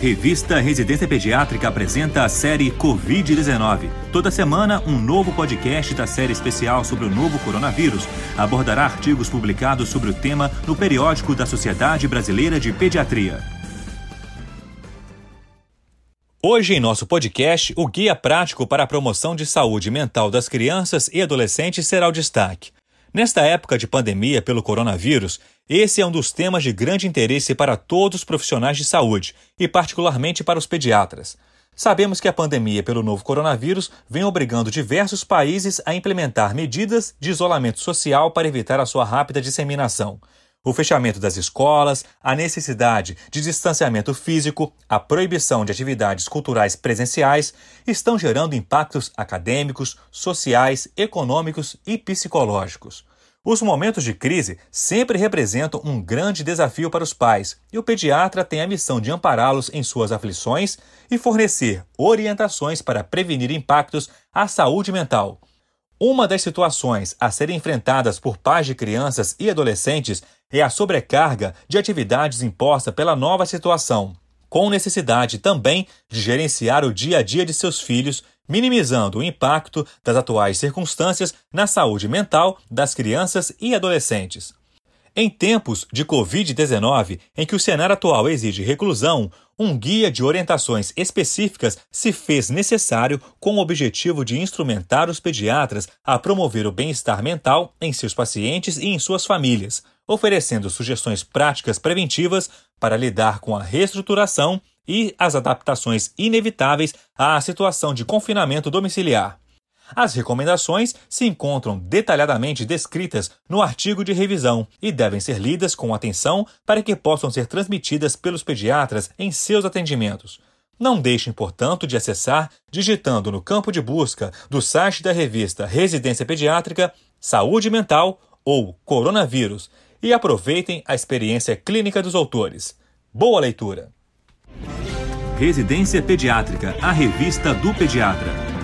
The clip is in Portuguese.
Revista Residência Pediátrica apresenta a série Covid-19. Toda semana, um novo podcast da série especial sobre o novo coronavírus abordará artigos publicados sobre o tema no periódico da Sociedade Brasileira de Pediatria. Hoje, em nosso podcast, o Guia Prático para a Promoção de Saúde Mental das Crianças e Adolescentes será o destaque. Nesta época de pandemia pelo coronavírus, esse é um dos temas de grande interesse para todos os profissionais de saúde e, particularmente, para os pediatras. Sabemos que a pandemia pelo novo coronavírus vem obrigando diversos países a implementar medidas de isolamento social para evitar a sua rápida disseminação. O fechamento das escolas, a necessidade de distanciamento físico, a proibição de atividades culturais presenciais estão gerando impactos acadêmicos, sociais, econômicos e psicológicos. Os momentos de crise sempre representam um grande desafio para os pais, e o pediatra tem a missão de ampará-los em suas aflições e fornecer orientações para prevenir impactos à saúde mental. Uma das situações a serem enfrentadas por pais de crianças e adolescentes é a sobrecarga de atividades imposta pela nova situação, com necessidade também de gerenciar o dia a dia de seus filhos minimizando o impacto das atuais circunstâncias na saúde mental das crianças e adolescentes. Em tempos de Covid-19, em que o cenário atual exige reclusão, um guia de orientações específicas se fez necessário com o objetivo de instrumentar os pediatras a promover o bem-estar mental em seus pacientes e em suas famílias, oferecendo sugestões práticas preventivas para lidar com a reestruturação e as adaptações inevitáveis à situação de confinamento domiciliar. As recomendações se encontram detalhadamente descritas no artigo de revisão e devem ser lidas com atenção para que possam ser transmitidas pelos pediatras em seus atendimentos. Não deixem, portanto, de acessar, digitando no campo de busca do site da revista Residência Pediátrica, Saúde Mental ou Coronavírus e aproveitem a experiência clínica dos autores. Boa leitura! Residência Pediátrica, a revista do pediatra.